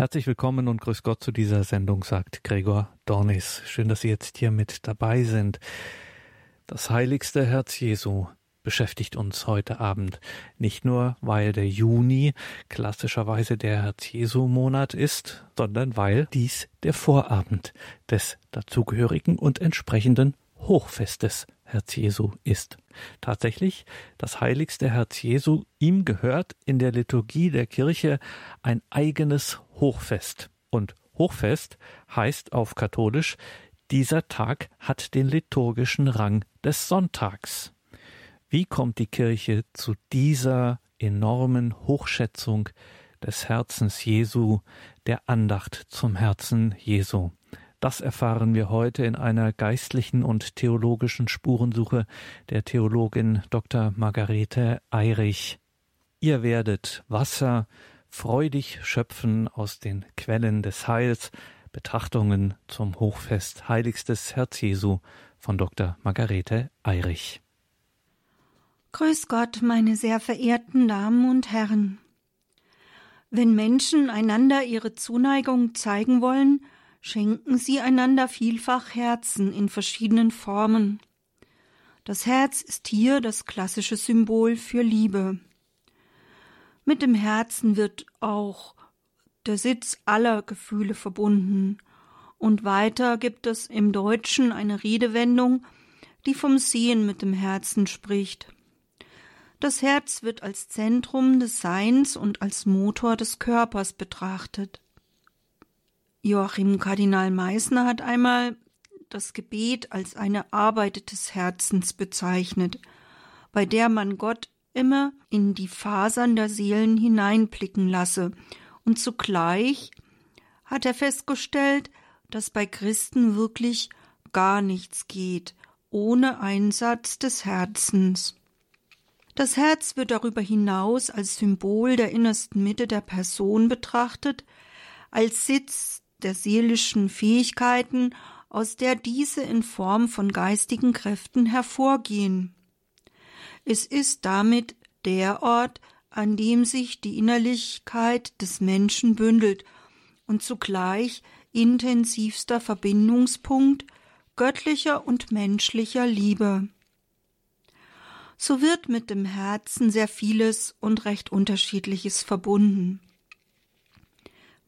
Herzlich willkommen und grüß Gott zu dieser Sendung, sagt Gregor Dornis. Schön, dass Sie jetzt hier mit dabei sind. Das heiligste Herz Jesu beschäftigt uns heute Abend. Nicht nur, weil der Juni klassischerweise der Herz Jesu Monat ist, sondern weil dies der Vorabend des dazugehörigen und entsprechenden Hochfestes Herz Jesu ist. Tatsächlich, das heiligste Herz Jesu, ihm gehört in der Liturgie der Kirche ein eigenes Hochfest. Und Hochfest heißt auf katholisch, dieser Tag hat den liturgischen Rang des Sonntags. Wie kommt die Kirche zu dieser enormen Hochschätzung des Herzens Jesu, der Andacht zum Herzen Jesu? Das erfahren wir heute in einer geistlichen und theologischen Spurensuche der Theologin Dr. Margarete Eirich. Ihr werdet Wasser freudig schöpfen aus den Quellen des Heils. Betrachtungen zum Hochfest Heiligstes Herz Jesu von Dr. Margarete Eirich. Grüß Gott, meine sehr verehrten Damen und Herren. Wenn Menschen einander ihre Zuneigung zeigen wollen, schenken sie einander vielfach Herzen in verschiedenen Formen. Das Herz ist hier das klassische Symbol für Liebe. Mit dem Herzen wird auch der Sitz aller Gefühle verbunden. Und weiter gibt es im Deutschen eine Redewendung, die vom Sehen mit dem Herzen spricht. Das Herz wird als Zentrum des Seins und als Motor des Körpers betrachtet. Joachim Kardinal Meissner hat einmal das Gebet als eine Arbeit des Herzens bezeichnet, bei der man Gott immer in die Fasern der Seelen hineinblicken lasse, und zugleich hat er festgestellt, dass bei Christen wirklich gar nichts geht, ohne Einsatz des Herzens. Das Herz wird darüber hinaus als Symbol der innersten Mitte der Person betrachtet, als Sitz der seelischen Fähigkeiten, aus der diese in Form von geistigen Kräften hervorgehen. Es ist damit der Ort, an dem sich die Innerlichkeit des Menschen bündelt und zugleich intensivster Verbindungspunkt göttlicher und menschlicher Liebe. So wird mit dem Herzen sehr vieles und recht unterschiedliches verbunden.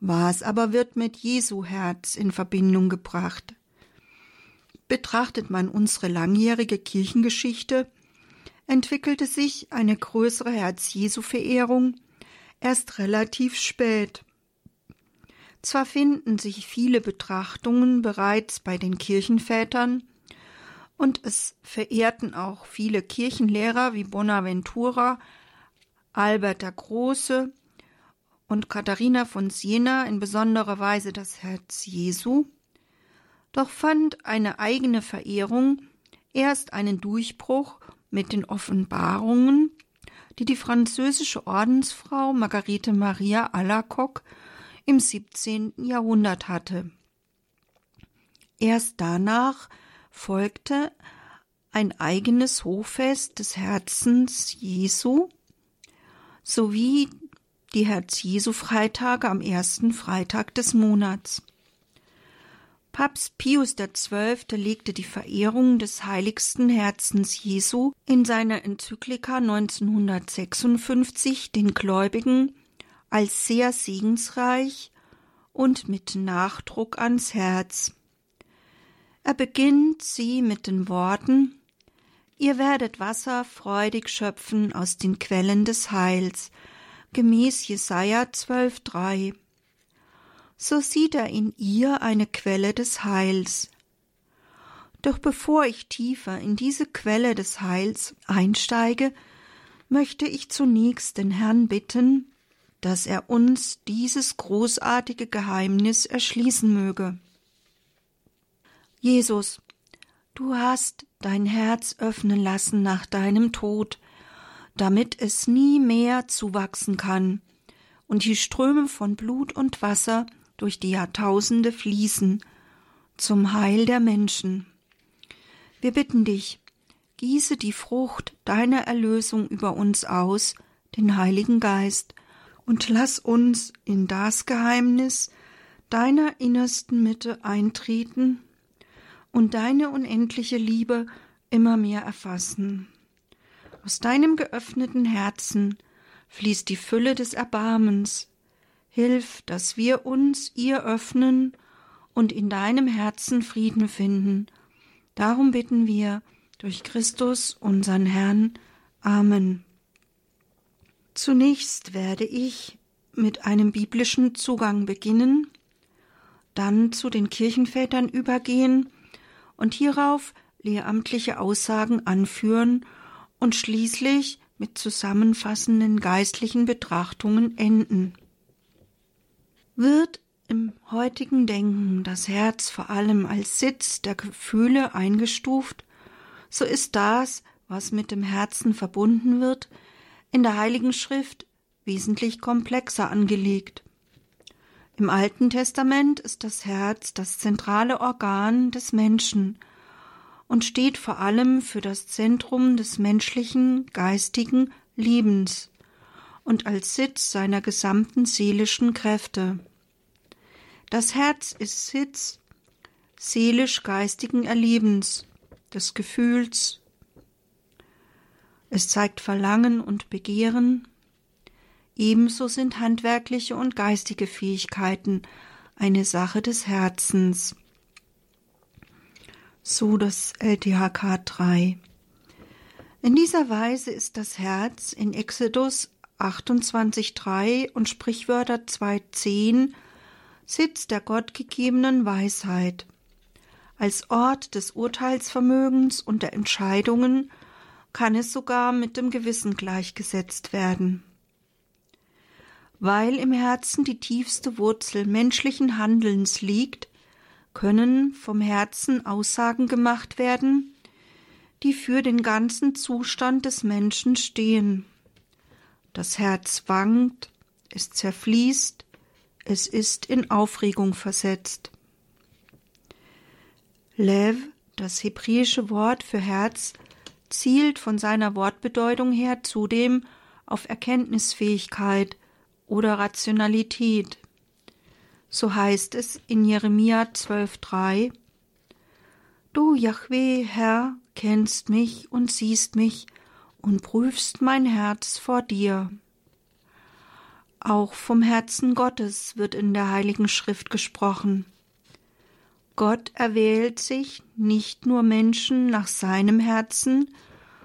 Was aber wird mit Jesu Herz in Verbindung gebracht? Betrachtet man unsere langjährige Kirchengeschichte, entwickelte sich eine größere Herz-Jesu-Verehrung erst relativ spät. Zwar finden sich viele Betrachtungen bereits bei den Kirchenvätern, und es verehrten auch viele Kirchenlehrer wie Bonaventura, Albert der Große und Katharina von Siena in besonderer Weise das Herz Jesu, doch fand eine eigene Verehrung erst einen Durchbruch mit den Offenbarungen, die die französische Ordensfrau Margarete Maria Alacoque im 17. Jahrhundert hatte. Erst danach folgte ein eigenes Hochfest des Herzens Jesu sowie die Herz-Jesu-Freitage am ersten Freitag des Monats. Papst Pius XII. legte die Verehrung des heiligsten Herzens Jesu in seiner Enzyklika 1956 den Gläubigen als sehr segensreich und mit Nachdruck ans Herz. Er beginnt sie mit den Worten Ihr werdet Wasser freudig schöpfen aus den Quellen des Heils, gemäß Jesaja 12,3. So sieht er in ihr eine Quelle des Heils. Doch bevor ich tiefer in diese Quelle des Heils einsteige, möchte ich zunächst den Herrn bitten, dass er uns dieses großartige Geheimnis erschließen möge. Jesus, du hast dein Herz öffnen lassen nach deinem Tod, damit es nie mehr zuwachsen kann und die Ströme von Blut und Wasser durch die Jahrtausende fließen zum Heil der Menschen. Wir bitten dich, gieße die Frucht deiner Erlösung über uns aus, den Heiligen Geist, und lass uns in das Geheimnis deiner innersten Mitte eintreten und deine unendliche Liebe immer mehr erfassen. Aus deinem geöffneten Herzen fließt die Fülle des Erbarmens. Hilf, dass wir uns ihr öffnen und in deinem Herzen Frieden finden. Darum bitten wir durch Christus, unseren Herrn. Amen. Zunächst werde ich mit einem biblischen Zugang beginnen, dann zu den Kirchenvätern übergehen und hierauf lehramtliche Aussagen anführen und schließlich mit zusammenfassenden geistlichen Betrachtungen enden. Wird im heutigen Denken das Herz vor allem als Sitz der Gefühle eingestuft, so ist das, was mit dem Herzen verbunden wird, in der Heiligen Schrift wesentlich komplexer angelegt. Im Alten Testament ist das Herz das zentrale Organ des Menschen und steht vor allem für das Zentrum des menschlichen geistigen Lebens und als Sitz seiner gesamten seelischen Kräfte. Das Herz ist Sitz seelisch-geistigen Erlebens, des Gefühls. Es zeigt Verlangen und Begehren. Ebenso sind handwerkliche und geistige Fähigkeiten eine Sache des Herzens so das LTHK 3. In dieser Weise ist das Herz in Exodus 28.3 und Sprichwörter 2.10 Sitz der gottgegebenen Weisheit. Als Ort des Urteilsvermögens und der Entscheidungen kann es sogar mit dem Gewissen gleichgesetzt werden. Weil im Herzen die tiefste Wurzel menschlichen Handelns liegt, können vom Herzen Aussagen gemacht werden, die für den ganzen Zustand des Menschen stehen. Das Herz wankt, es zerfließt, es ist in Aufregung versetzt. Lev, das hebräische Wort für Herz, zielt von seiner Wortbedeutung her zudem auf Erkenntnisfähigkeit oder Rationalität. So heißt es in Jeremia 12,3 Du, Jahweh, Herr, kennst mich und siehst mich und prüfst mein Herz vor dir. Auch vom Herzen Gottes wird in der Heiligen Schrift gesprochen. Gott erwählt sich nicht nur Menschen nach seinem Herzen,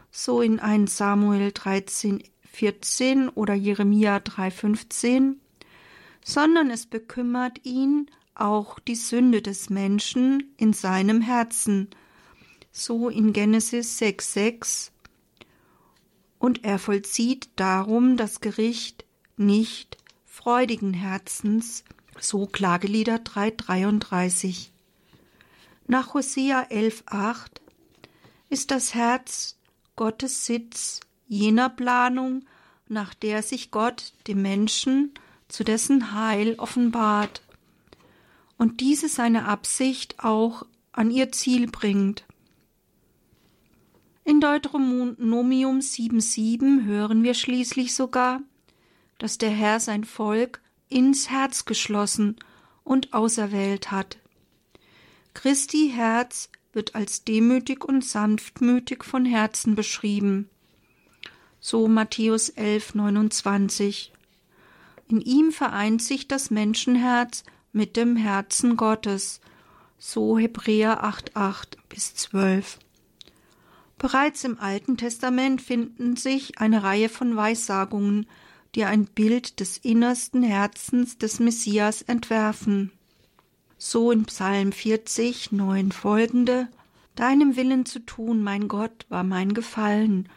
so in 1 Samuel 13, 14 oder Jeremia 3, 15, sondern es bekümmert ihn auch die Sünde des Menschen in seinem Herzen, so in Genesis 6,6. Und er vollzieht darum das Gericht nicht freudigen Herzens, so Klagelieder 3,33. Nach Hosea 11,8 ist das Herz Gottes Sitz jener Planung, nach der sich Gott dem Menschen zu dessen Heil offenbart und diese seine Absicht auch an ihr Ziel bringt. In Deuteronomium 7,7 hören wir schließlich sogar, dass der Herr sein Volk ins Herz geschlossen und auserwählt hat. Christi Herz wird als demütig und sanftmütig von Herzen beschrieben. So Matthäus 11, 29. In ihm vereint sich das Menschenherz mit dem Herzen Gottes. So Hebräer 8,8 bis 12. Bereits im Alten Testament finden sich eine Reihe von Weissagungen, die ein Bild des innersten Herzens des Messias entwerfen. So in Psalm 40, 9 folgende Deinem Willen zu tun, mein Gott, war mein Gefallen,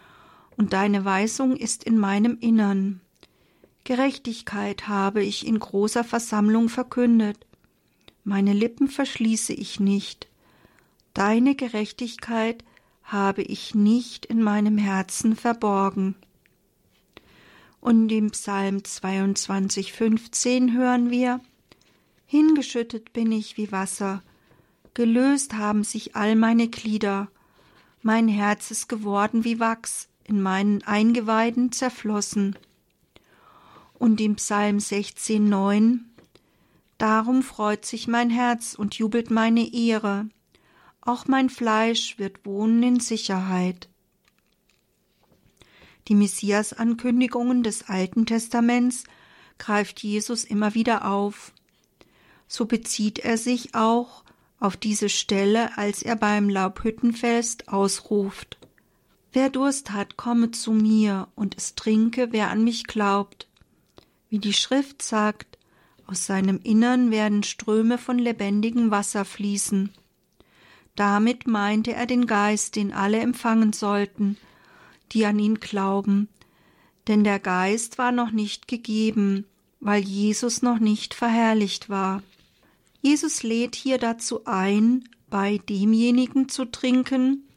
und deine Weisung ist in meinem Innern. Gerechtigkeit habe ich in großer Versammlung verkündet. Meine Lippen verschließe ich nicht. Deine Gerechtigkeit habe ich nicht in meinem Herzen verborgen. Und im Psalm 22, 15 hören wir, Hingeschüttet bin ich wie Wasser, gelöst haben sich all meine Glieder, mein Herz ist geworden wie Wachs, in meinen Eingeweiden zerflossen Und im Psalm 16,9 Darum freut sich mein Herz und jubelt meine Ehre. Auch mein Fleisch wird wohnen in Sicherheit. Die Messias-Ankündigungen des Alten Testaments greift Jesus immer wieder auf. So bezieht er sich auch auf diese Stelle, als er beim Laubhüttenfest ausruft. Wer Durst hat, komme zu mir und es trinke, wer an mich glaubt. Wie die Schrift sagt, aus seinem Innern werden Ströme von lebendigem Wasser fließen. Damit meinte er den Geist, den alle empfangen sollten, die an ihn glauben, denn der Geist war noch nicht gegeben, weil Jesus noch nicht verherrlicht war. Jesus lädt hier dazu ein, bei demjenigen zu trinken,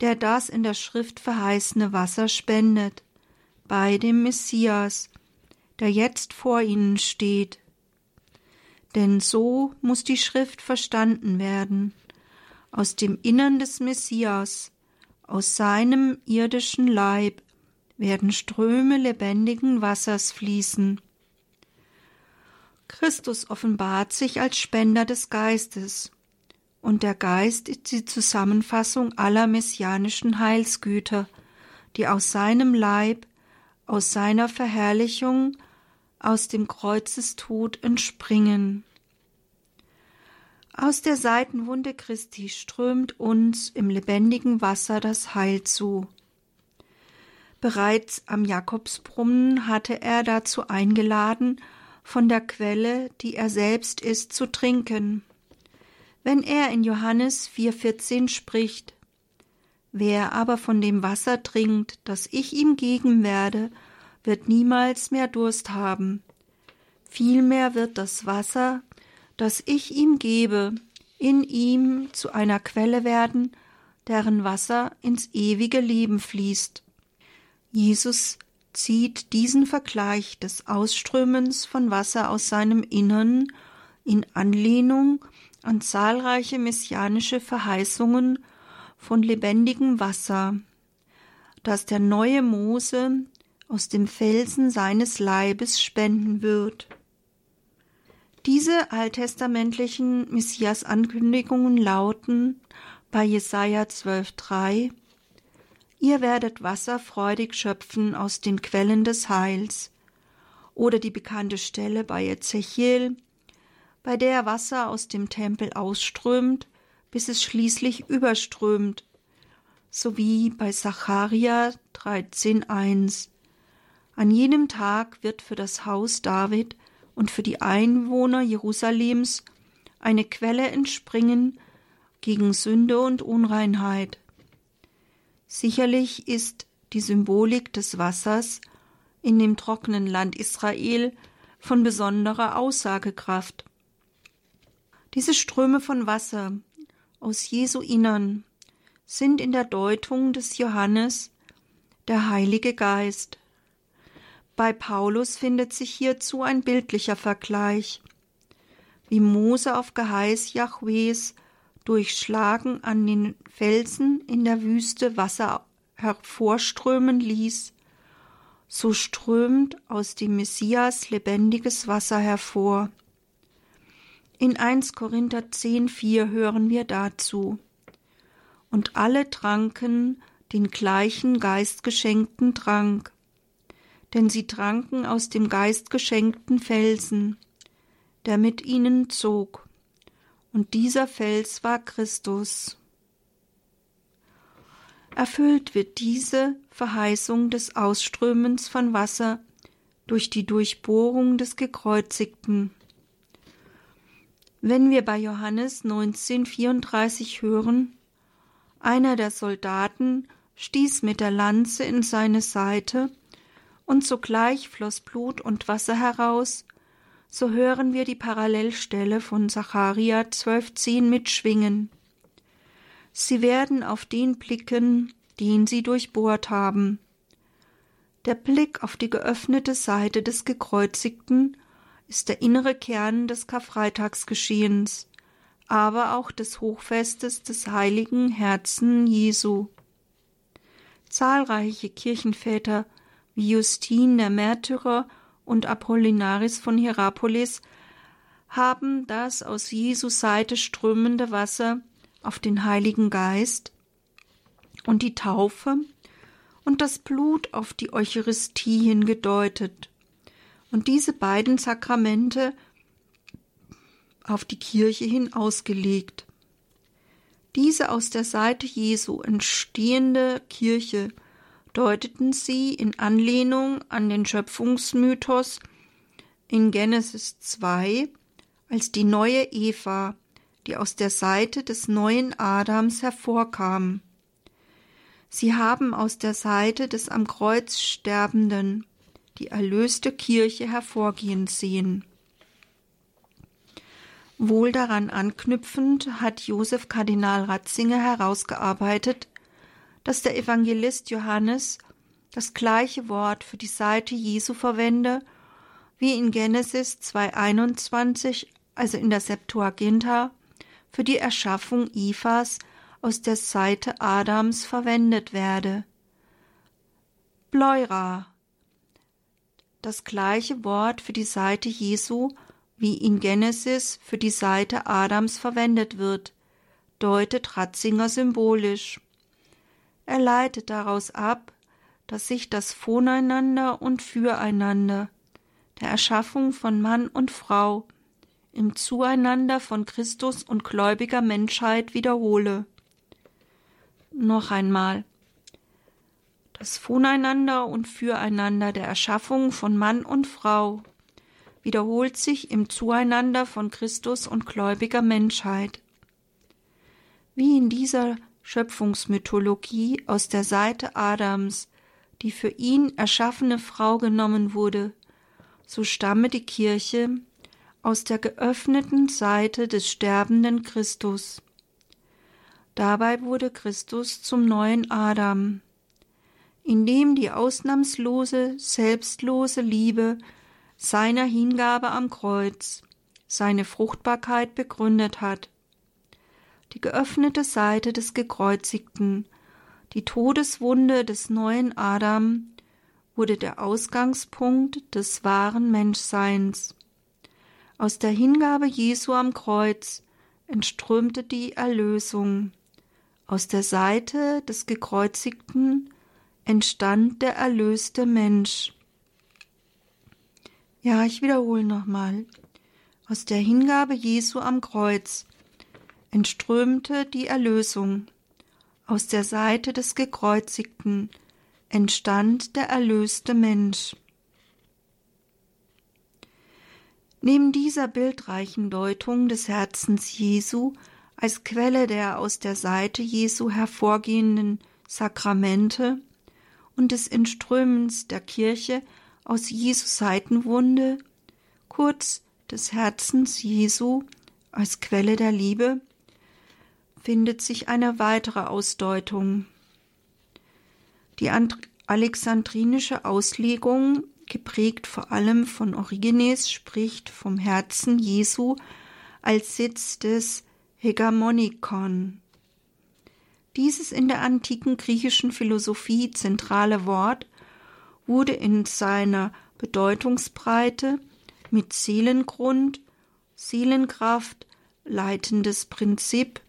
der das in der Schrift verheißene Wasser spendet, bei dem Messias, der jetzt vor ihnen steht. Denn so muss die Schrift verstanden werden. Aus dem Innern des Messias, aus seinem irdischen Leib werden Ströme lebendigen Wassers fließen. Christus offenbart sich als Spender des Geistes, und der Geist ist die Zusammenfassung aller messianischen Heilsgüter, die aus seinem Leib, aus seiner Verherrlichung, aus dem Kreuzestod entspringen. Aus der Seitenwunde Christi strömt uns im lebendigen Wasser das Heil zu. Bereits am Jakobsbrunnen hatte er dazu eingeladen, von der Quelle, die er selbst ist, zu trinken. Wenn er in Johannes 4,14 spricht, Wer aber von dem Wasser trinkt, das ich ihm geben werde, wird niemals mehr Durst haben. Vielmehr wird das Wasser, das ich ihm gebe, in ihm zu einer Quelle werden, deren Wasser ins ewige Leben fließt. Jesus zieht diesen Vergleich des Ausströmens von Wasser aus seinem Innern in Anlehnung an zahlreiche messianische Verheißungen von lebendigem Wasser, das der neue Mose aus dem Felsen seines Leibes spenden wird. Diese alttestamentlichen Messias-Ankündigungen lauten bei Jesaja 12,3 Ihr werdet Wasser freudig schöpfen aus den Quellen des Heils. Oder die bekannte Stelle bei Ezechiel, bei der Wasser aus dem Tempel ausströmt, bis es schließlich überströmt, sowie bei Zacharia 13,1. An jenem Tag wird für das Haus David und für die Einwohner Jerusalems eine Quelle entspringen gegen Sünde und Unreinheit. Sicherlich ist die Symbolik des Wassers in dem trockenen Land Israel von besonderer Aussagekraft. Diese Ströme von Wasser aus Jesu Innern sind in der Deutung des Johannes der Heilige Geist. Bei Paulus findet sich hierzu ein bildlicher Vergleich. Wie Mose auf Geheiß Jahwes durchschlagen an den Felsen in der Wüste Wasser hervorströmen ließ, so strömt aus dem Messias lebendiges Wasser hervor. In 1 Korinther 10,4 hören wir dazu. Und alle tranken den gleichen geistgeschenkten Trank, denn sie tranken aus dem geistgeschenkten Felsen, der mit ihnen zog und dieser Fels war Christus. Erfüllt wird diese Verheißung des Ausströmens von Wasser durch die Durchbohrung des Gekreuzigten. Wenn wir bei Johannes 1934 hören, einer der Soldaten stieß mit der Lanze in seine Seite, und sogleich floss Blut und Wasser heraus, so hören wir die Parallelstelle von Zacharia 12,10 mitschwingen. Sie werden auf den blicken, den sie durchbohrt haben. Der Blick auf die geöffnete Seite des Gekreuzigten ist der innere Kern des Karfreitagsgeschehens, aber auch des Hochfestes des heiligen Herzen Jesu. Zahlreiche Kirchenväter wie Justin der Märtyrer und Apollinaris von Hierapolis haben das aus Jesus Seite strömende Wasser auf den Heiligen Geist und die Taufe und das Blut auf die Eucharistie hingedeutet und diese beiden Sakramente auf die Kirche hin ausgelegt. Diese aus der Seite Jesu entstehende Kirche deuteten sie in Anlehnung an den Schöpfungsmythos in Genesis 2 als die neue Eva, die aus der Seite des neuen Adams hervorkam. Sie haben aus der Seite des am Kreuz Sterbenden die erlöste Kirche hervorgehen sehen. Wohl daran anknüpfend hat Josef Kardinal Ratzinger herausgearbeitet, dass der Evangelist Johannes das gleiche Wort für die Seite Jesu verwende, wie in Genesis 2,21, also in der Septuaginta, für die Erschaffung Evas aus der Seite Adams verwendet werde. Bleura. Das gleiche Wort für die Seite Jesu, wie in Genesis für die Seite Adams verwendet wird, deutet Ratzinger symbolisch. Er leitet daraus ab, dass sich das Voneinander und Füreinander der Erschaffung von Mann und Frau im Zueinander von Christus und gläubiger Menschheit wiederhole. Noch einmal. Das Voneinander und Füreinander der Erschaffung von Mann und Frau wiederholt sich im Zueinander von Christus und gläubiger Menschheit. Wie in dieser Schöpfungsmythologie aus der Seite Adams, die für ihn erschaffene Frau genommen wurde, so stamme die Kirche aus der geöffneten Seite des sterbenden Christus. Dabei wurde Christus zum neuen Adam, in dem die ausnahmslose, selbstlose Liebe seiner Hingabe am Kreuz seine Fruchtbarkeit begründet hat die geöffnete Seite des Gekreuzigten, die Todeswunde des neuen Adam, wurde der Ausgangspunkt des wahren Menschseins. Aus der Hingabe Jesu am Kreuz entströmte die Erlösung. Aus der Seite des Gekreuzigten entstand der erlöste Mensch. Ja, ich wiederhole nochmal. Aus der Hingabe Jesu am Kreuz entströmte die Erlösung. Aus der Seite des Gekreuzigten entstand der erlöste Mensch. Neben dieser bildreichen Deutung des Herzens Jesu als Quelle der aus der Seite Jesu hervorgehenden Sakramente und des Entströmens der Kirche aus Jesu Seitenwunde, kurz des Herzens Jesu als Quelle der Liebe, findet sich eine weitere Ausdeutung. Die alexandrinische Auslegung, geprägt vor allem von Origenes, spricht vom Herzen Jesu als Sitz des Hegemonikon. Dieses in der antiken griechischen Philosophie zentrale Wort wurde in seiner Bedeutungsbreite mit Seelengrund, Seelenkraft, leitendes Prinzip,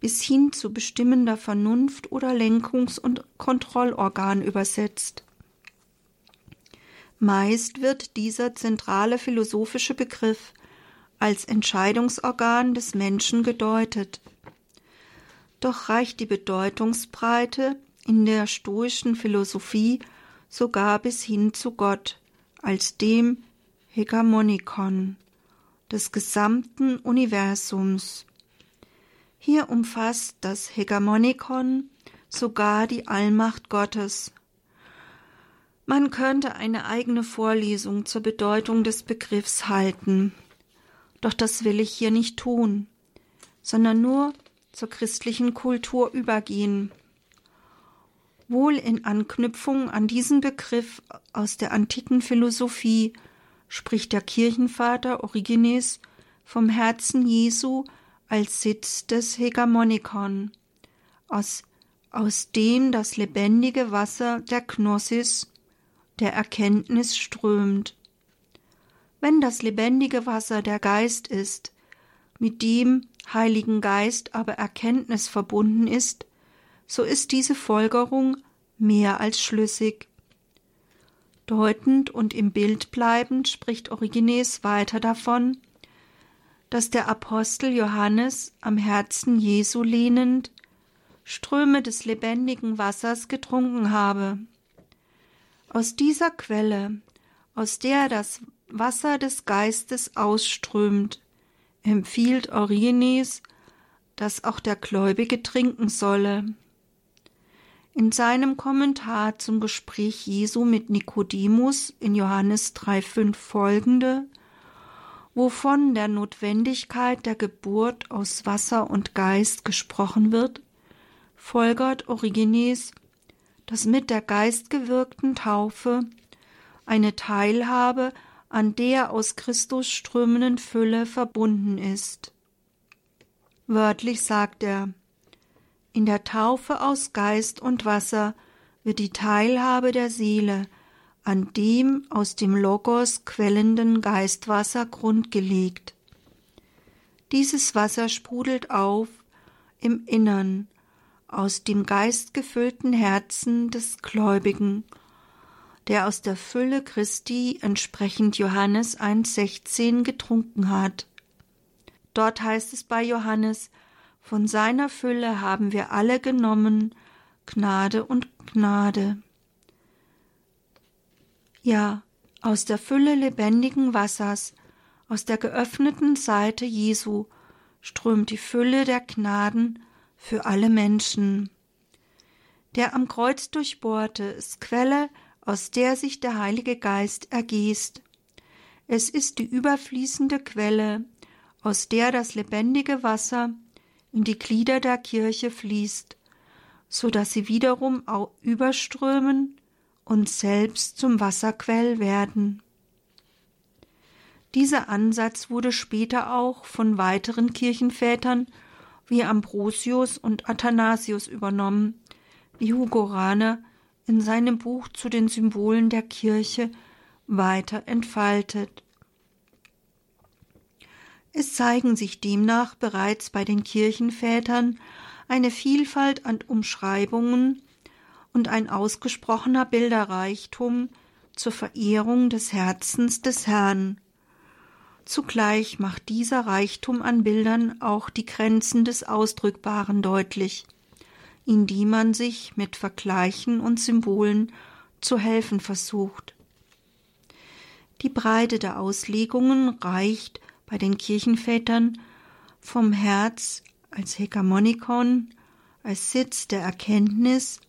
bis hin zu bestimmender Vernunft oder Lenkungs- und Kontrollorgan übersetzt. Meist wird dieser zentrale philosophische Begriff als Entscheidungsorgan des Menschen gedeutet. Doch reicht die Bedeutungsbreite in der stoischen Philosophie sogar bis hin zu Gott als dem Hegemonikon des gesamten Universums hier umfasst das Hegemonikon sogar die Allmacht Gottes. Man könnte eine eigene Vorlesung zur Bedeutung des Begriffs halten, doch das will ich hier nicht tun, sondern nur zur christlichen Kultur übergehen. Wohl in Anknüpfung an diesen Begriff aus der antiken Philosophie spricht der Kirchenvater Origenes vom Herzen Jesu als Sitz des Hegemonikon, aus, aus dem das lebendige Wasser der Gnosis, der Erkenntnis strömt. Wenn das lebendige Wasser der Geist ist, mit dem Heiligen Geist aber Erkenntnis verbunden ist, so ist diese Folgerung mehr als schlüssig. Deutend und im Bild bleibend spricht Origenes weiter davon, dass der Apostel Johannes am Herzen Jesu lehnend Ströme des lebendigen Wassers getrunken habe. Aus dieser Quelle, aus der das Wasser des Geistes ausströmt, empfiehlt Origenes, dass auch der Gläubige trinken solle. In seinem Kommentar zum Gespräch Jesu mit Nikodemus in Johannes 3,5 folgende, wovon der Notwendigkeit der Geburt aus Wasser und Geist gesprochen wird, folgert Origenes, dass mit der geistgewirkten Taufe eine Teilhabe an der aus Christus strömenden Fülle verbunden ist. Wörtlich sagt er, in der Taufe aus Geist und Wasser wird die Teilhabe der Seele an dem aus dem Logos quellenden Geistwasser grundgelegt. Dieses Wasser sprudelt auf im Innern, aus dem geistgefüllten Herzen des Gläubigen, der aus der Fülle Christi entsprechend Johannes 1,16 getrunken hat. Dort heißt es bei Johannes, von seiner Fülle haben wir alle genommen, Gnade und Gnade. Ja, aus der Fülle lebendigen Wassers, aus der geöffneten Seite Jesu, strömt die Fülle der Gnaden für alle Menschen. Der am Kreuz durchbohrte ist Quelle, aus der sich der Heilige Geist ergießt. Es ist die überfließende Quelle, aus der das lebendige Wasser in die Glieder der Kirche fließt, so dass sie wiederum überströmen und selbst zum Wasserquell werden. Dieser Ansatz wurde später auch von weiteren Kirchenvätern wie Ambrosius und Athanasius übernommen, wie Hugo Rahner in seinem Buch zu den Symbolen der Kirche weiter entfaltet. Es zeigen sich demnach bereits bei den Kirchenvätern eine Vielfalt an Umschreibungen und ein ausgesprochener Bilderreichtum zur Verehrung des Herzens des Herrn. Zugleich macht dieser Reichtum an Bildern auch die Grenzen des Ausdrückbaren deutlich, in die man sich mit Vergleichen und Symbolen zu helfen versucht. Die Breite der Auslegungen reicht bei den Kirchenvätern vom Herz als Hegemonikon, als Sitz der Erkenntnis,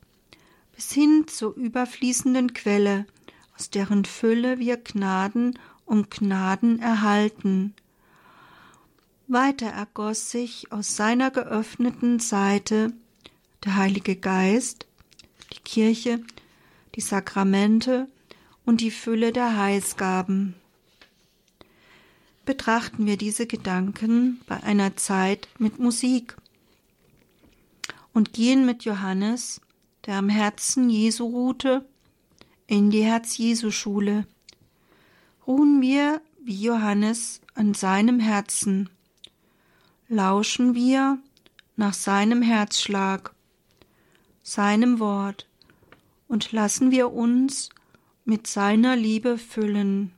bis hin zur überfließenden Quelle, aus deren Fülle wir Gnaden um Gnaden erhalten. Weiter ergoss sich aus seiner geöffneten Seite der Heilige Geist, die Kirche, die Sakramente und die Fülle der Heilsgaben betrachten wir diese Gedanken bei einer Zeit mit Musik und gehen mit Johannes, der am Herzen Jesu ruhte, in die Herz-Jesu-Schule. Ruhen wir wie Johannes an seinem Herzen, lauschen wir nach seinem Herzschlag, seinem Wort und lassen wir uns mit seiner Liebe füllen.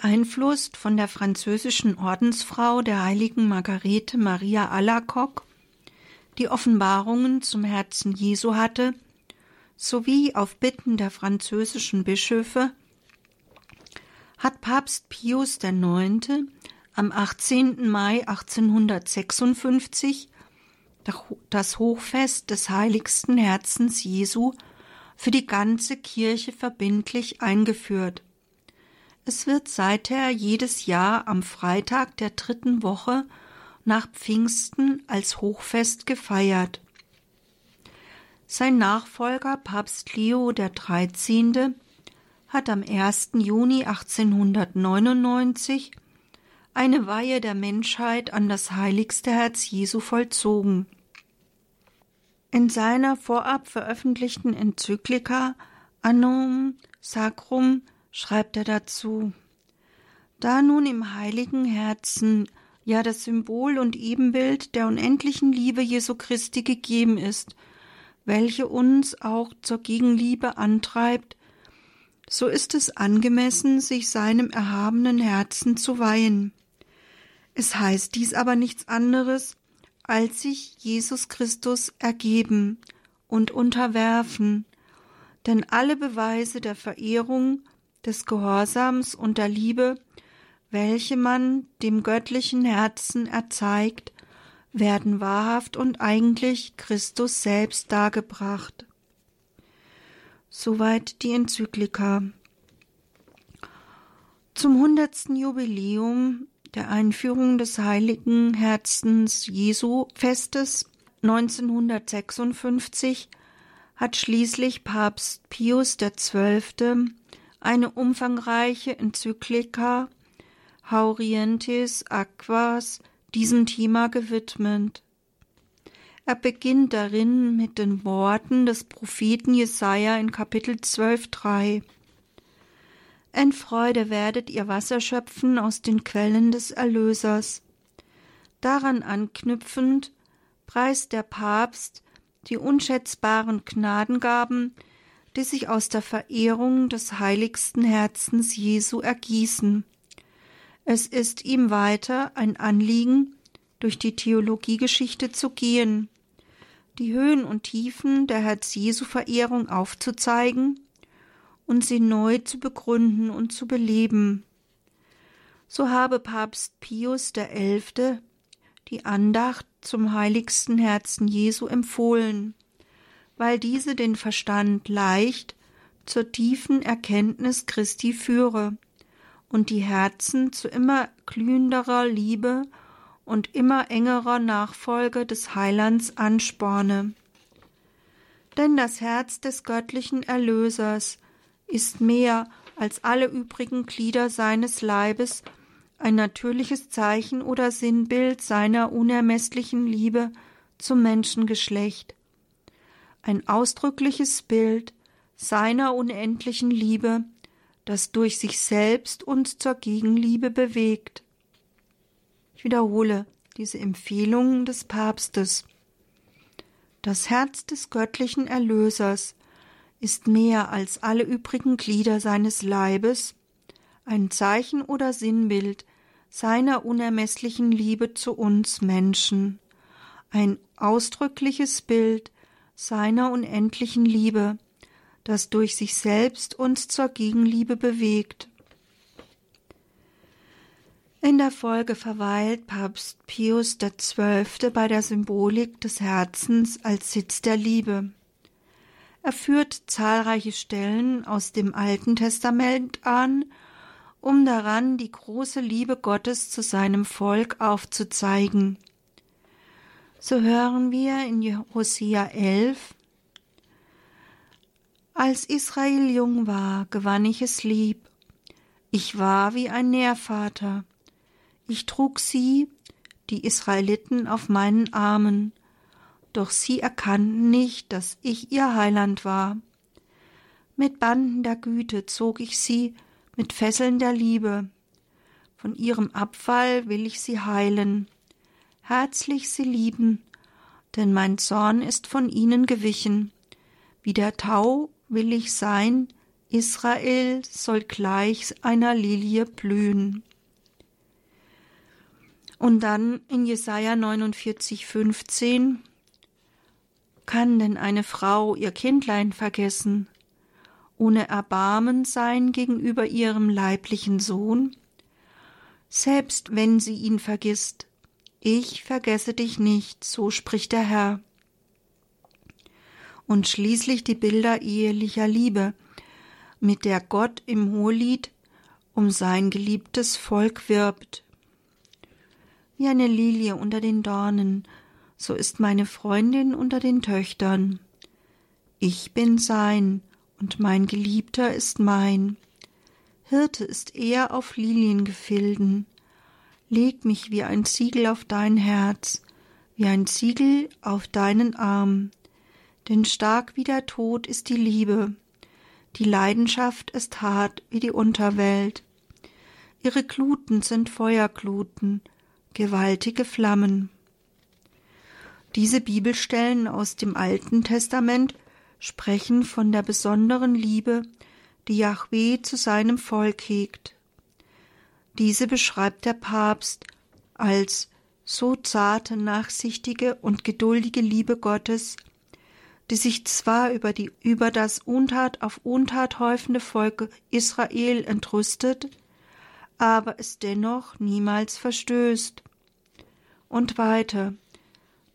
Beeinflusst von der französischen Ordensfrau der heiligen Margarete Maria Alacoque, die Offenbarungen zum Herzen Jesu hatte, sowie auf Bitten der französischen Bischöfe, hat Papst Pius IX. am 18. Mai 1856 das Hochfest des heiligsten Herzens Jesu für die ganze Kirche verbindlich eingeführt. Es wird seither jedes Jahr am Freitag der dritten Woche nach Pfingsten als Hochfest gefeiert. Sein Nachfolger Papst Leo XIII. hat am 1. Juni 1899 eine Weihe der Menschheit an das heiligste Herz Jesu vollzogen. In seiner vorab veröffentlichten Enzyklika Annum Sacrum schreibt er dazu Da nun im heiligen Herzen ja das Symbol und Ebenbild der unendlichen Liebe Jesu Christi gegeben ist, welche uns auch zur Gegenliebe antreibt, so ist es angemessen, sich seinem erhabenen Herzen zu weihen. Es heißt dies aber nichts anderes, als sich Jesus Christus ergeben und unterwerfen, denn alle Beweise der Verehrung, des Gehorsams und der Liebe, welche man dem göttlichen Herzen erzeigt, werden wahrhaft und eigentlich Christus selbst dargebracht. Soweit die Enzyklika. Zum hundertsten Jubiläum der Einführung des heiligen Herzens Jesu Festes 1956 hat schließlich Papst Pius XII. Eine umfangreiche Enzyklika Haurientis Aquas diesem Thema gewidmet. Er beginnt darin mit den Worten des Propheten Jesaja in Kapitel 12,3. In Freude werdet ihr Wasser schöpfen aus den Quellen des Erlösers. Daran anknüpfend preist der Papst die unschätzbaren Gnadengaben, die sich aus der Verehrung des heiligsten Herzens Jesu ergießen. Es ist ihm weiter ein Anliegen, durch die Theologiegeschichte zu gehen, die Höhen und Tiefen der Herz-Jesu-Verehrung aufzuzeigen und sie neu zu begründen und zu beleben. So habe Papst Pius XI. die Andacht zum heiligsten Herzen Jesu empfohlen, weil diese den Verstand leicht zur tiefen Erkenntnis Christi führe und die Herzen zu immer glühenderer Liebe und immer engerer Nachfolge des Heilands ansporne. Denn das Herz des göttlichen Erlösers ist mehr als alle übrigen Glieder seines Leibes ein natürliches Zeichen oder Sinnbild seiner unermesslichen Liebe zum Menschengeschlecht, ein ausdrückliches Bild seiner unendlichen Liebe das durch sich selbst uns zur Gegenliebe bewegt. Ich wiederhole diese Empfehlungen des Papstes. Das Herz des göttlichen Erlösers ist mehr als alle übrigen Glieder seines Leibes, ein Zeichen oder Sinnbild seiner unermesslichen Liebe zu uns Menschen, ein ausdrückliches Bild seiner unendlichen Liebe, das durch sich selbst uns zur Gegenliebe bewegt. In der Folge verweilt Papst Pius XII. bei der Symbolik des Herzens als Sitz der Liebe. Er führt zahlreiche Stellen aus dem Alten Testament an, um daran die große Liebe Gottes zu seinem Volk aufzuzeigen. So hören wir in Hosea 11, als Israel jung war, gewann ich es lieb. Ich war wie ein Nährvater. Ich trug sie, die Israeliten, auf meinen Armen. Doch sie erkannten nicht, dass ich ihr Heiland war. Mit Banden der Güte zog ich sie, mit Fesseln der Liebe. Von ihrem Abfall will ich sie heilen, herzlich sie lieben, denn mein Zorn ist von ihnen gewichen. Wie der Tau will ich sein, Israel soll gleich einer Lilie blühen. Und dann in Jesaja 49, 15 kann denn eine Frau ihr Kindlein vergessen, ohne Erbarmen sein gegenüber ihrem leiblichen Sohn? Selbst wenn sie ihn vergisst, ich vergesse dich nicht, so spricht der Herr und schließlich die Bilder ehelicher Liebe, mit der Gott im Hohelied um sein geliebtes Volk wirbt. Wie eine Lilie unter den Dornen, so ist meine Freundin unter den Töchtern. Ich bin sein, und mein Geliebter ist mein. Hirte ist er auf Liliengefilden. Leg mich wie ein Ziegel auf dein Herz, wie ein Ziegel auf deinen Arm. Denn stark wie der Tod ist die Liebe, die Leidenschaft ist hart wie die Unterwelt. Ihre Gluten sind Feuergluten, gewaltige Flammen. Diese Bibelstellen aus dem Alten Testament sprechen von der besonderen Liebe, die Yahweh zu seinem Volk hegt. Diese beschreibt der Papst als so zarte, nachsichtige und geduldige Liebe Gottes, die sich zwar über, die, über das Untat auf Untat häufende Volk Israel entrüstet, aber es dennoch niemals verstößt. Und weiter,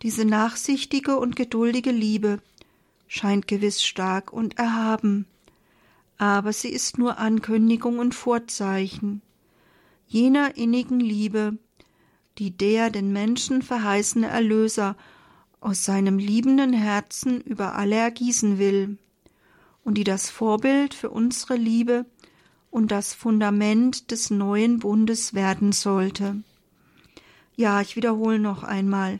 diese nachsichtige und geduldige Liebe scheint gewiss stark und erhaben, aber sie ist nur Ankündigung und Vorzeichen jener innigen Liebe, die der den Menschen verheißene Erlöser aus seinem liebenden Herzen über alle ergießen will, und die das Vorbild für unsere Liebe und das Fundament des neuen Bundes werden sollte. Ja, ich wiederhole noch einmal.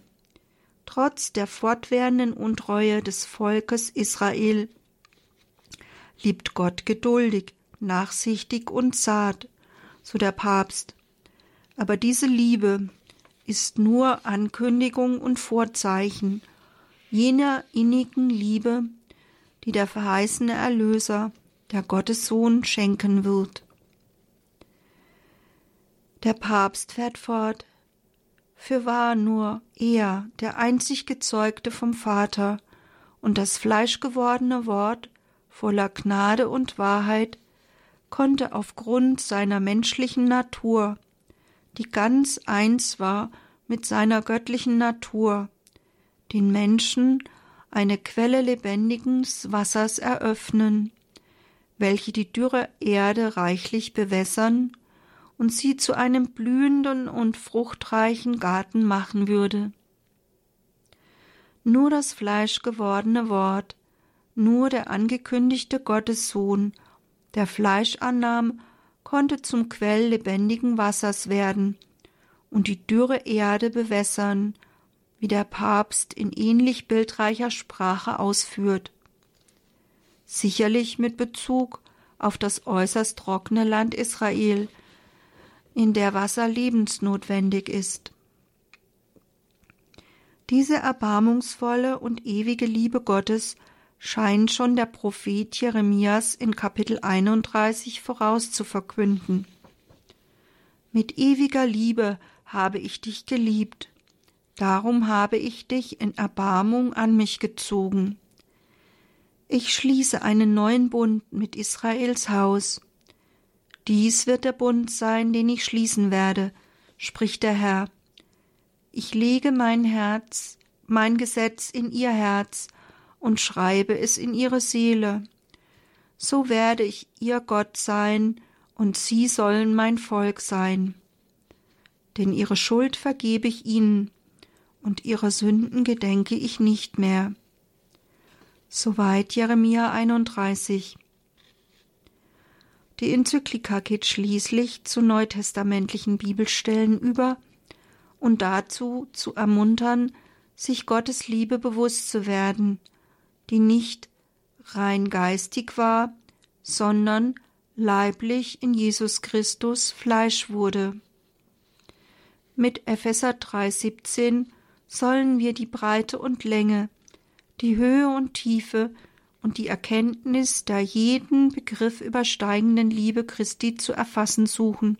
Trotz der fortwährenden Untreue des Volkes Israel liebt Gott geduldig, nachsichtig und zart, so der Papst. Aber diese Liebe ist nur Ankündigung und Vorzeichen jener innigen Liebe, die der verheißene Erlöser, der Gottessohn, schenken wird. Der Papst fährt fort, Fürwahr nur er, der einzig Gezeugte vom Vater, und das fleischgewordene Wort voller Gnade und Wahrheit konnte aufgrund seiner menschlichen Natur, die ganz eins war mit seiner göttlichen Natur, den Menschen eine Quelle lebendigen Wassers eröffnen, welche die dürre Erde reichlich bewässern und sie zu einem blühenden und fruchtreichen Garten machen würde. Nur das fleischgewordene Wort, nur der angekündigte Gottessohn, der Fleisch annahm, konnte zum Quell lebendigen Wassers werden und die dürre Erde bewässern, wie der Papst in ähnlich bildreicher Sprache ausführt. Sicherlich mit Bezug auf das äußerst trockene Land Israel, in der Wasser lebensnotwendig ist. Diese erbarmungsvolle und ewige Liebe Gottes scheint schon der Prophet Jeremias in Kapitel 31 vorauszuverkünden. Mit ewiger Liebe habe ich dich geliebt, darum habe ich dich in Erbarmung an mich gezogen. Ich schließe einen neuen Bund mit Israels Haus, dies wird der Bund sein, den ich schließen werde, spricht der Herr. Ich lege mein Herz, mein Gesetz in ihr Herz und schreibe es in ihre Seele. So werde ich ihr Gott sein, und sie sollen mein Volk sein. Denn ihre Schuld vergebe ich ihnen, und ihre Sünden gedenke ich nicht mehr. Soweit Jeremia 31. Die Enzyklika geht schließlich zu neutestamentlichen Bibelstellen über und dazu zu ermuntern, sich Gottes Liebe bewusst zu werden, die nicht rein geistig war, sondern leiblich in Jesus Christus Fleisch wurde. Mit Epheser 3,17 sollen wir die Breite und Länge, die Höhe und Tiefe und die Erkenntnis der jeden Begriff übersteigenden Liebe Christi zu erfassen suchen,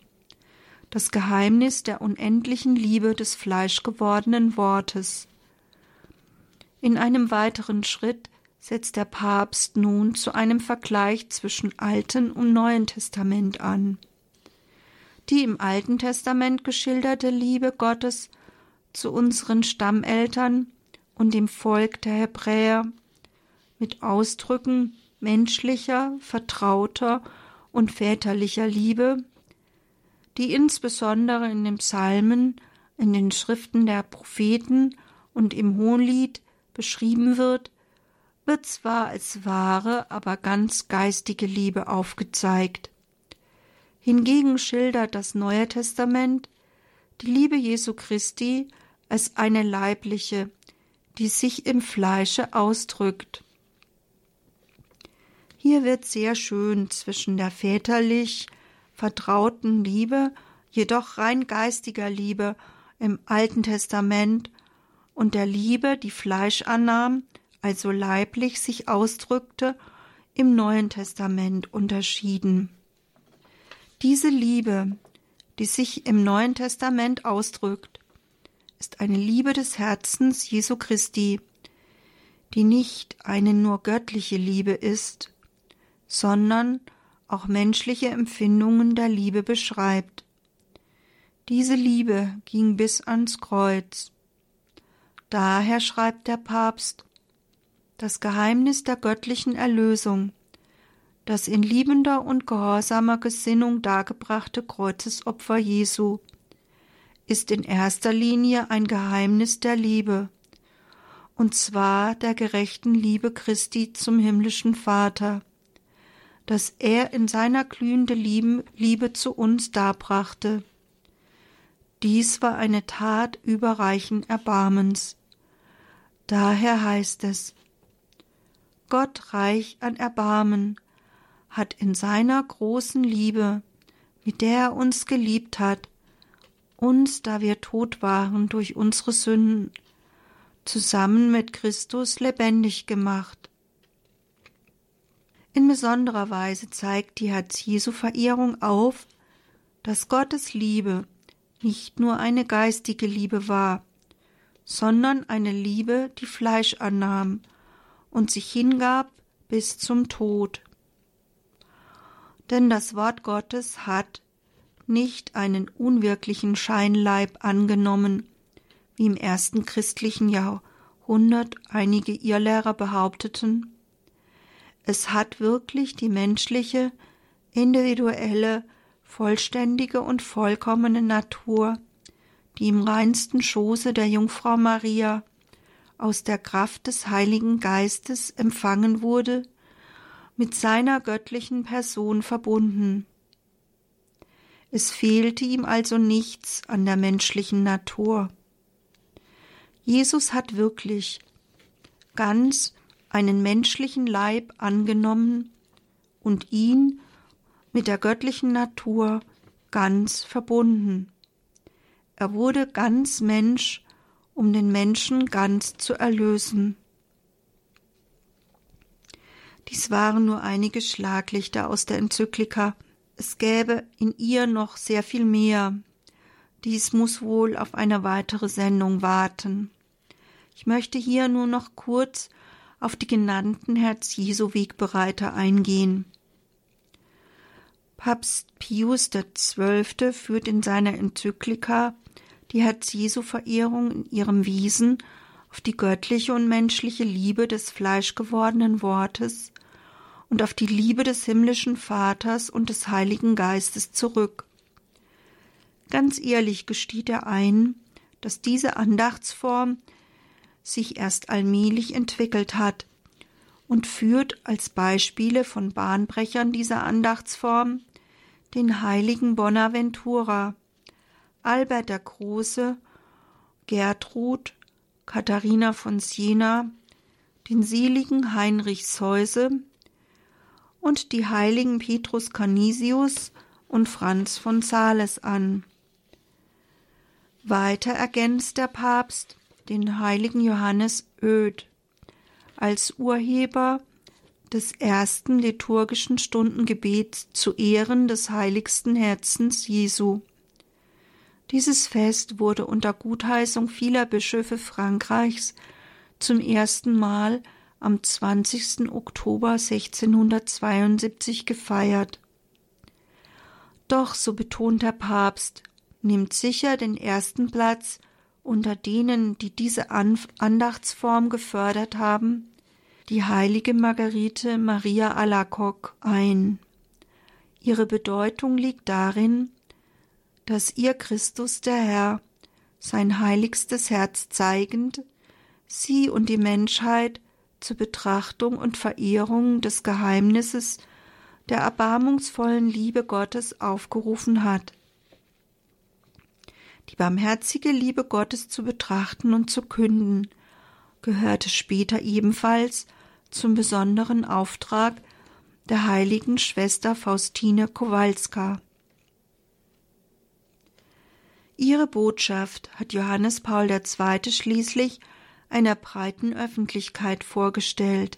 das Geheimnis der unendlichen Liebe des fleischgewordenen Wortes. In einem weiteren Schritt setzt der Papst nun zu einem Vergleich zwischen Alten und Neuen Testament an. Die im Alten Testament geschilderte Liebe Gottes zu unseren Stammeltern und dem Volk der Hebräer mit Ausdrücken menschlicher, vertrauter und väterlicher Liebe, die insbesondere in den Psalmen, in den Schriften der Propheten und im Hohenlied beschrieben wird, wird zwar als wahre, aber ganz geistige Liebe aufgezeigt. Hingegen schildert das Neue Testament die Liebe Jesu Christi als eine leibliche, die sich im Fleische ausdrückt. Hier wird sehr schön zwischen der väterlich vertrauten Liebe, jedoch rein geistiger Liebe im Alten Testament und der Liebe, die Fleisch annahm, also leiblich sich ausdrückte, im Neuen Testament unterschieden. Diese Liebe, die sich im Neuen Testament ausdrückt, ist eine Liebe des Herzens Jesu Christi, die nicht eine nur göttliche Liebe ist, sondern auch menschliche Empfindungen der Liebe beschreibt. Diese Liebe ging bis ans Kreuz. Daher schreibt der Papst, das Geheimnis der göttlichen Erlösung das in liebender und gehorsamer Gesinnung dargebrachte Kreuzesopfer Jesu ist in erster Linie ein Geheimnis der Liebe, und zwar der gerechten Liebe Christi zum himmlischen Vater, das er in seiner glühenden Liebe zu uns darbrachte. Dies war eine Tat überreichen Erbarmens. Daher heißt es Gott reich an Erbarmen, hat in seiner großen Liebe, mit der er uns geliebt hat, uns, da wir tot waren durch unsere Sünden, zusammen mit Christus lebendig gemacht. In besonderer Weise zeigt die Herz-Jesu-Verehrung auf, dass Gottes Liebe nicht nur eine geistige Liebe war, sondern eine Liebe, die Fleisch annahm und sich hingab bis zum Tod denn das Wort Gottes hat nicht einen unwirklichen Scheinleib angenommen, wie im ersten christlichen Jahrhundert einige Irrlehrer behaupteten. Es hat wirklich die menschliche, individuelle, vollständige und vollkommene Natur, die im reinsten Schoße der Jungfrau Maria aus der Kraft des Heiligen Geistes empfangen wurde, mit seiner göttlichen Person verbunden. Es fehlte ihm also nichts an der menschlichen Natur. Jesus hat wirklich ganz einen menschlichen Leib angenommen und ihn mit der göttlichen Natur ganz verbunden. Er wurde ganz Mensch, um den Menschen ganz zu erlösen. Dies waren nur einige Schlaglichter aus der Enzyklika. Es gäbe in ihr noch sehr viel mehr. Dies muss wohl auf eine weitere Sendung warten. Ich möchte hier nur noch kurz auf die genannten Herz-Jesu-Wegbereiter eingehen. Papst Pius XII. führt in seiner Enzyklika die Herz-Jesu-Verehrung in ihrem Wesen auf die göttliche und menschliche Liebe des fleischgewordenen Wortes und auf die Liebe des himmlischen Vaters und des Heiligen Geistes zurück. Ganz ehrlich gesteht er ein, dass diese Andachtsform sich erst allmählich entwickelt hat und führt als Beispiele von Bahnbrechern dieser Andachtsform den heiligen Bonaventura, Albert der Große, Gertrud, Katharina von Siena, den seligen Heinrich Seuse, und die heiligen Petrus Canisius und Franz von Sales an. Weiter ergänzt der Papst den heiligen Johannes Öd als Urheber des ersten liturgischen Stundengebets zu Ehren des heiligsten Herzens Jesu. Dieses Fest wurde unter Gutheißung vieler Bischöfe Frankreichs zum ersten Mal am 20. Oktober 1672 gefeiert. Doch, so betont der Papst, nimmt sicher den ersten Platz unter denen, die diese Andachtsform gefördert haben, die heilige Margarete Maria Alacoque ein. Ihre Bedeutung liegt darin, dass ihr Christus der Herr, sein heiligstes Herz zeigend, sie und die Menschheit zur Betrachtung und Verehrung des Geheimnisses der erbarmungsvollen Liebe Gottes aufgerufen hat. Die barmherzige Liebe Gottes zu betrachten und zu künden, gehörte später ebenfalls zum besonderen Auftrag der heiligen Schwester Faustine Kowalska. Ihre Botschaft hat Johannes Paul II. schließlich einer breiten Öffentlichkeit vorgestellt.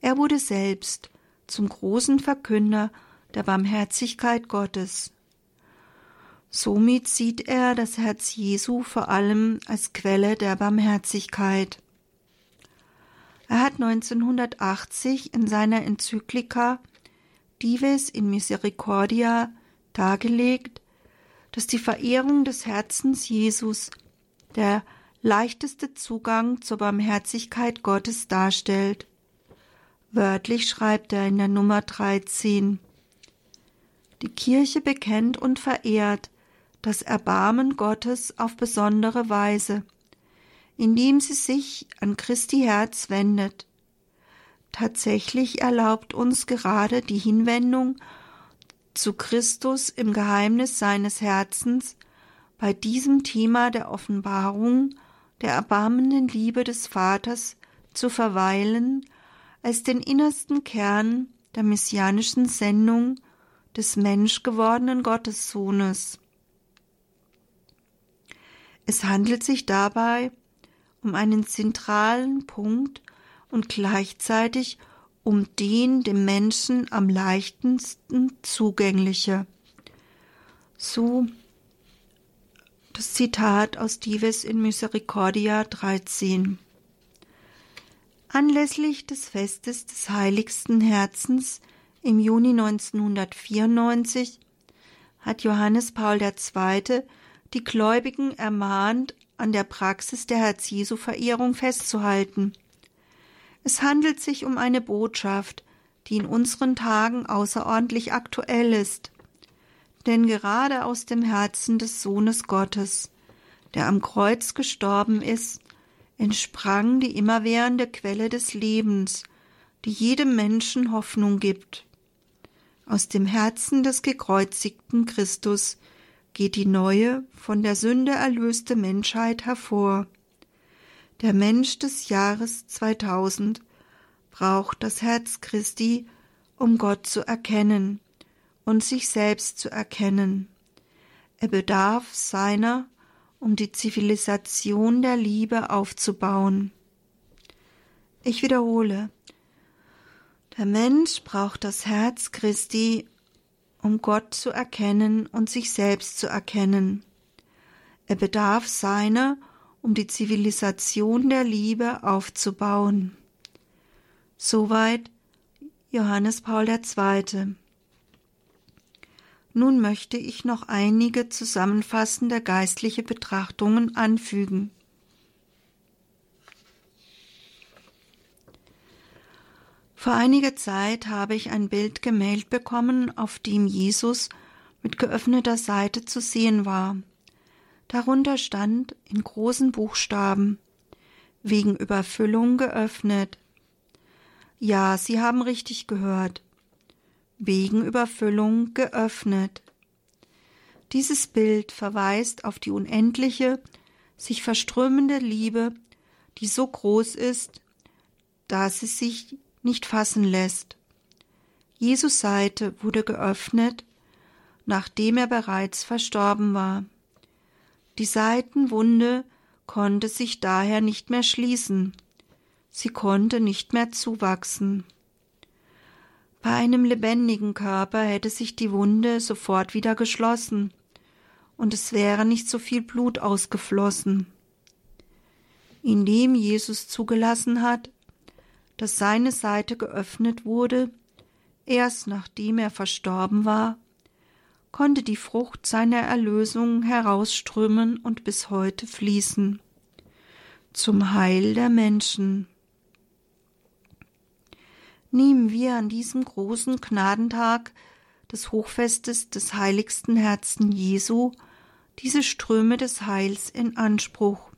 Er wurde selbst zum großen Verkünder der Barmherzigkeit Gottes. Somit sieht er das Herz Jesu vor allem als Quelle der Barmherzigkeit. Er hat 1980 in seiner Enzyklika Dives in Misericordia dargelegt, dass die Verehrung des Herzens Jesus der leichteste Zugang zur Barmherzigkeit Gottes darstellt. Wörtlich schreibt er in der Nummer 13 Die Kirche bekennt und verehrt das Erbarmen Gottes auf besondere Weise, indem sie sich an Christi Herz wendet. Tatsächlich erlaubt uns gerade die Hinwendung zu Christus im Geheimnis seines Herzens bei diesem Thema der Offenbarung der erbarmenden Liebe des Vaters zu verweilen als den innersten Kern der messianischen Sendung des menschgewordenen Gottessohnes. Es handelt sich dabei um einen zentralen Punkt und gleichzeitig um den dem Menschen am leichtesten zugängliche. So das Zitat aus Dives in Misericordia 13. Anlässlich des Festes des Heiligsten Herzens im Juni 1994 hat Johannes Paul II. die Gläubigen ermahnt, an der Praxis der Herz-Jesu-Verehrung festzuhalten. Es handelt sich um eine Botschaft, die in unseren Tagen außerordentlich aktuell ist denn gerade aus dem Herzen des Sohnes Gottes, der am Kreuz gestorben ist, entsprang die immerwährende Quelle des Lebens, die jedem Menschen Hoffnung gibt. Aus dem Herzen des gekreuzigten Christus geht die neue, von der Sünde erlöste Menschheit hervor. Der Mensch des Jahres 2000 braucht das Herz Christi, um Gott zu erkennen, und sich selbst zu erkennen. Er bedarf seiner, um die Zivilisation der Liebe aufzubauen. Ich wiederhole, der Mensch braucht das Herz Christi, um Gott zu erkennen und sich selbst zu erkennen. Er bedarf seiner, um die Zivilisation der Liebe aufzubauen. Soweit Johannes Paul II. Nun möchte ich noch einige zusammenfassende geistliche Betrachtungen anfügen. Vor einiger Zeit habe ich ein Bild gemeldet bekommen, auf dem Jesus mit geöffneter Seite zu sehen war. Darunter stand in großen Buchstaben wegen Überfüllung geöffnet. Ja, Sie haben richtig gehört wegen Überfüllung geöffnet. Dieses Bild verweist auf die unendliche, sich verströmende Liebe, die so groß ist, dass sie sich nicht fassen lässt. Jesus Seite wurde geöffnet, nachdem er bereits verstorben war. Die Seitenwunde konnte sich daher nicht mehr schließen, sie konnte nicht mehr zuwachsen. Bei einem lebendigen Körper hätte sich die Wunde sofort wieder geschlossen, und es wäre nicht so viel Blut ausgeflossen. Indem Jesus zugelassen hat, dass seine Seite geöffnet wurde, erst nachdem er verstorben war, konnte die Frucht seiner Erlösung herausströmen und bis heute fließen. Zum Heil der Menschen nehmen wir an diesem großen Gnadentag des Hochfestes des heiligsten Herzen Jesu diese Ströme des Heils in Anspruch.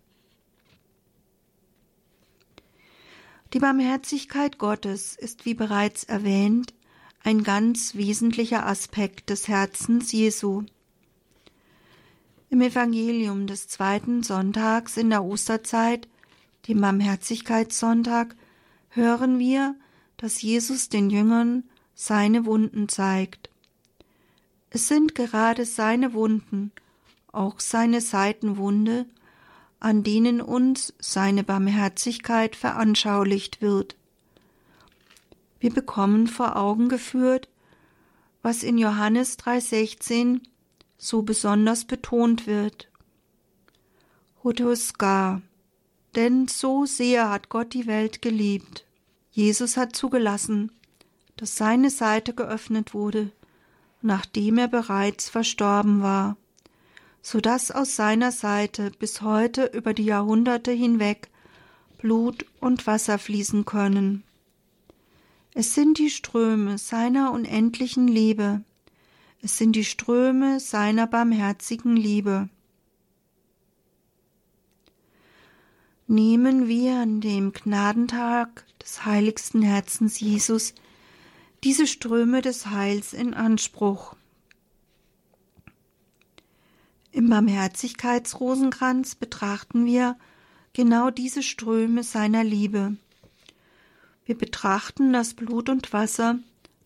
Die Barmherzigkeit Gottes ist, wie bereits erwähnt, ein ganz wesentlicher Aspekt des Herzens Jesu. Im Evangelium des zweiten Sonntags in der Osterzeit, dem Barmherzigkeitssonntag, hören wir, dass Jesus den Jüngern seine Wunden zeigt. Es sind gerade seine Wunden, auch seine Seitenwunde, an denen uns seine Barmherzigkeit veranschaulicht wird. Wir bekommen vor Augen geführt, was in Johannes 3,16 so besonders betont wird. Hotoska, denn so sehr hat Gott die Welt geliebt. Jesus hat zugelassen, dass seine Seite geöffnet wurde, nachdem er bereits verstorben war, so dass aus seiner Seite bis heute über die Jahrhunderte hinweg Blut und Wasser fließen können. Es sind die Ströme seiner unendlichen Liebe. Es sind die Ströme seiner barmherzigen Liebe. Nehmen wir an dem Gnadentag des heiligsten Herzens Jesus diese Ströme des Heils in Anspruch. Im Barmherzigkeitsrosenkranz betrachten wir genau diese Ströme seiner Liebe. Wir betrachten das Blut und Wasser,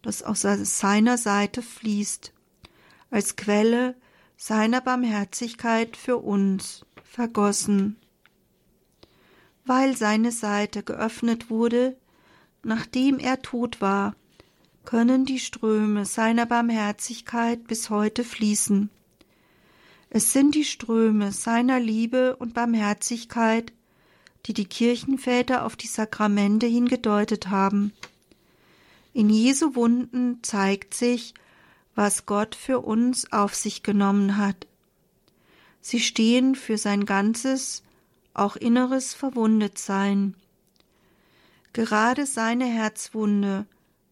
das aus seiner Seite fließt, als Quelle seiner Barmherzigkeit für uns vergossen. Weil seine Seite geöffnet wurde, nachdem er tot war, können die Ströme seiner Barmherzigkeit bis heute fließen. Es sind die Ströme seiner Liebe und Barmherzigkeit, die die Kirchenväter auf die Sakramente hingedeutet haben. In Jesu Wunden zeigt sich, was Gott für uns auf sich genommen hat. Sie stehen für sein ganzes, auch inneres Verwundetsein. Gerade seine Herzwunde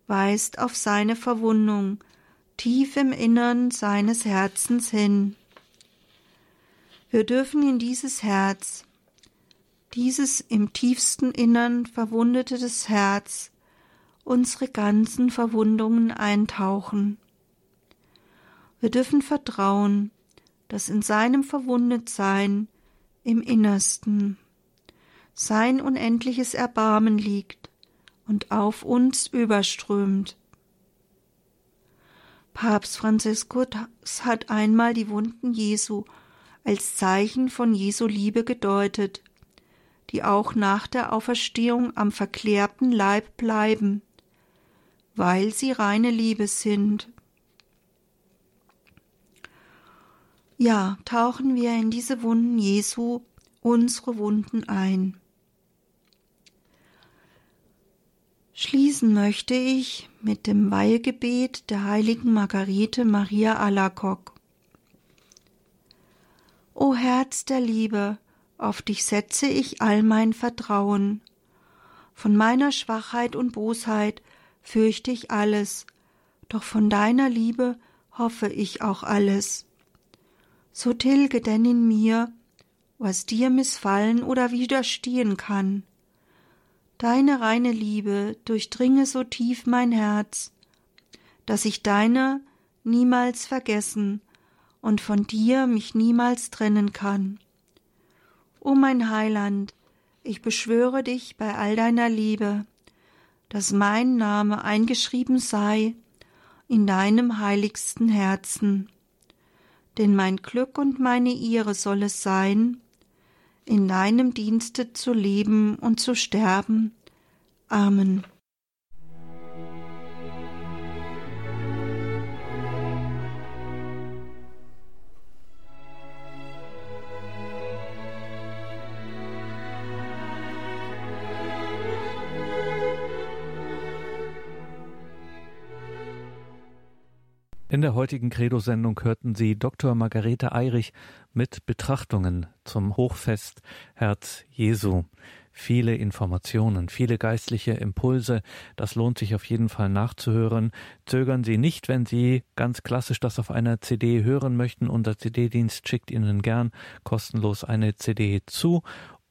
weist auf seine Verwundung tief im Innern seines Herzens hin. Wir dürfen in dieses Herz, dieses im tiefsten Innern verwundetes Herz unsere ganzen Verwundungen eintauchen. Wir dürfen vertrauen, dass in seinem Verwundetsein im Innersten sein unendliches Erbarmen liegt und auf uns überströmt. Papst Franziskus hat einmal die Wunden Jesu als Zeichen von Jesu Liebe gedeutet die auch nach der Auferstehung am verklärten Leib bleiben, weil sie reine Liebe sind. Ja, tauchen wir in diese Wunden Jesu, unsere Wunden ein. Schließen möchte ich mit dem Weihgebet der heiligen Margarete Maria Alacoque. O Herz der Liebe, auf dich setze ich all mein Vertrauen. Von meiner Schwachheit und Bosheit fürchte ich alles, doch von deiner Liebe hoffe ich auch alles. So tilge denn in mir, was dir missfallen oder widerstehen kann. Deine reine Liebe durchdringe so tief mein Herz, dass ich deiner niemals vergessen und von dir mich niemals trennen kann. O mein Heiland, ich beschwöre dich bei all deiner Liebe, dass mein Name eingeschrieben sei in deinem heiligsten Herzen. Denn mein Glück und meine Ehre soll es sein, in deinem Dienste zu leben und zu sterben. Amen. In der heutigen Credo-Sendung hörten Sie Dr. Margarete Eirich mit Betrachtungen zum Hochfest Herz Jesu. Viele Informationen, viele geistliche Impulse, das lohnt sich auf jeden Fall nachzuhören. Zögern Sie nicht, wenn Sie ganz klassisch das auf einer CD hören möchten. Unser CD-Dienst schickt Ihnen gern kostenlos eine CD zu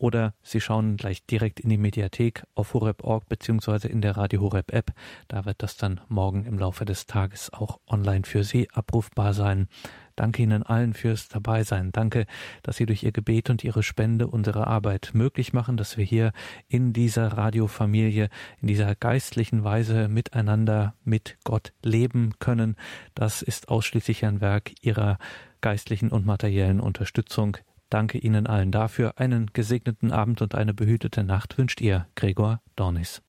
oder Sie schauen gleich direkt in die Mediathek auf horeb.org beziehungsweise in der Radio Horeb App. Da wird das dann morgen im Laufe des Tages auch online für Sie abrufbar sein. Danke Ihnen allen fürs Dabeisein. Danke, dass Sie durch Ihr Gebet und Ihre Spende unsere Arbeit möglich machen, dass wir hier in dieser Radiofamilie, in dieser geistlichen Weise miteinander mit Gott leben können. Das ist ausschließlich ein Werk Ihrer geistlichen und materiellen Unterstützung. Danke Ihnen allen dafür. Einen gesegneten Abend und eine behütete Nacht wünscht Ihr Gregor Dornis.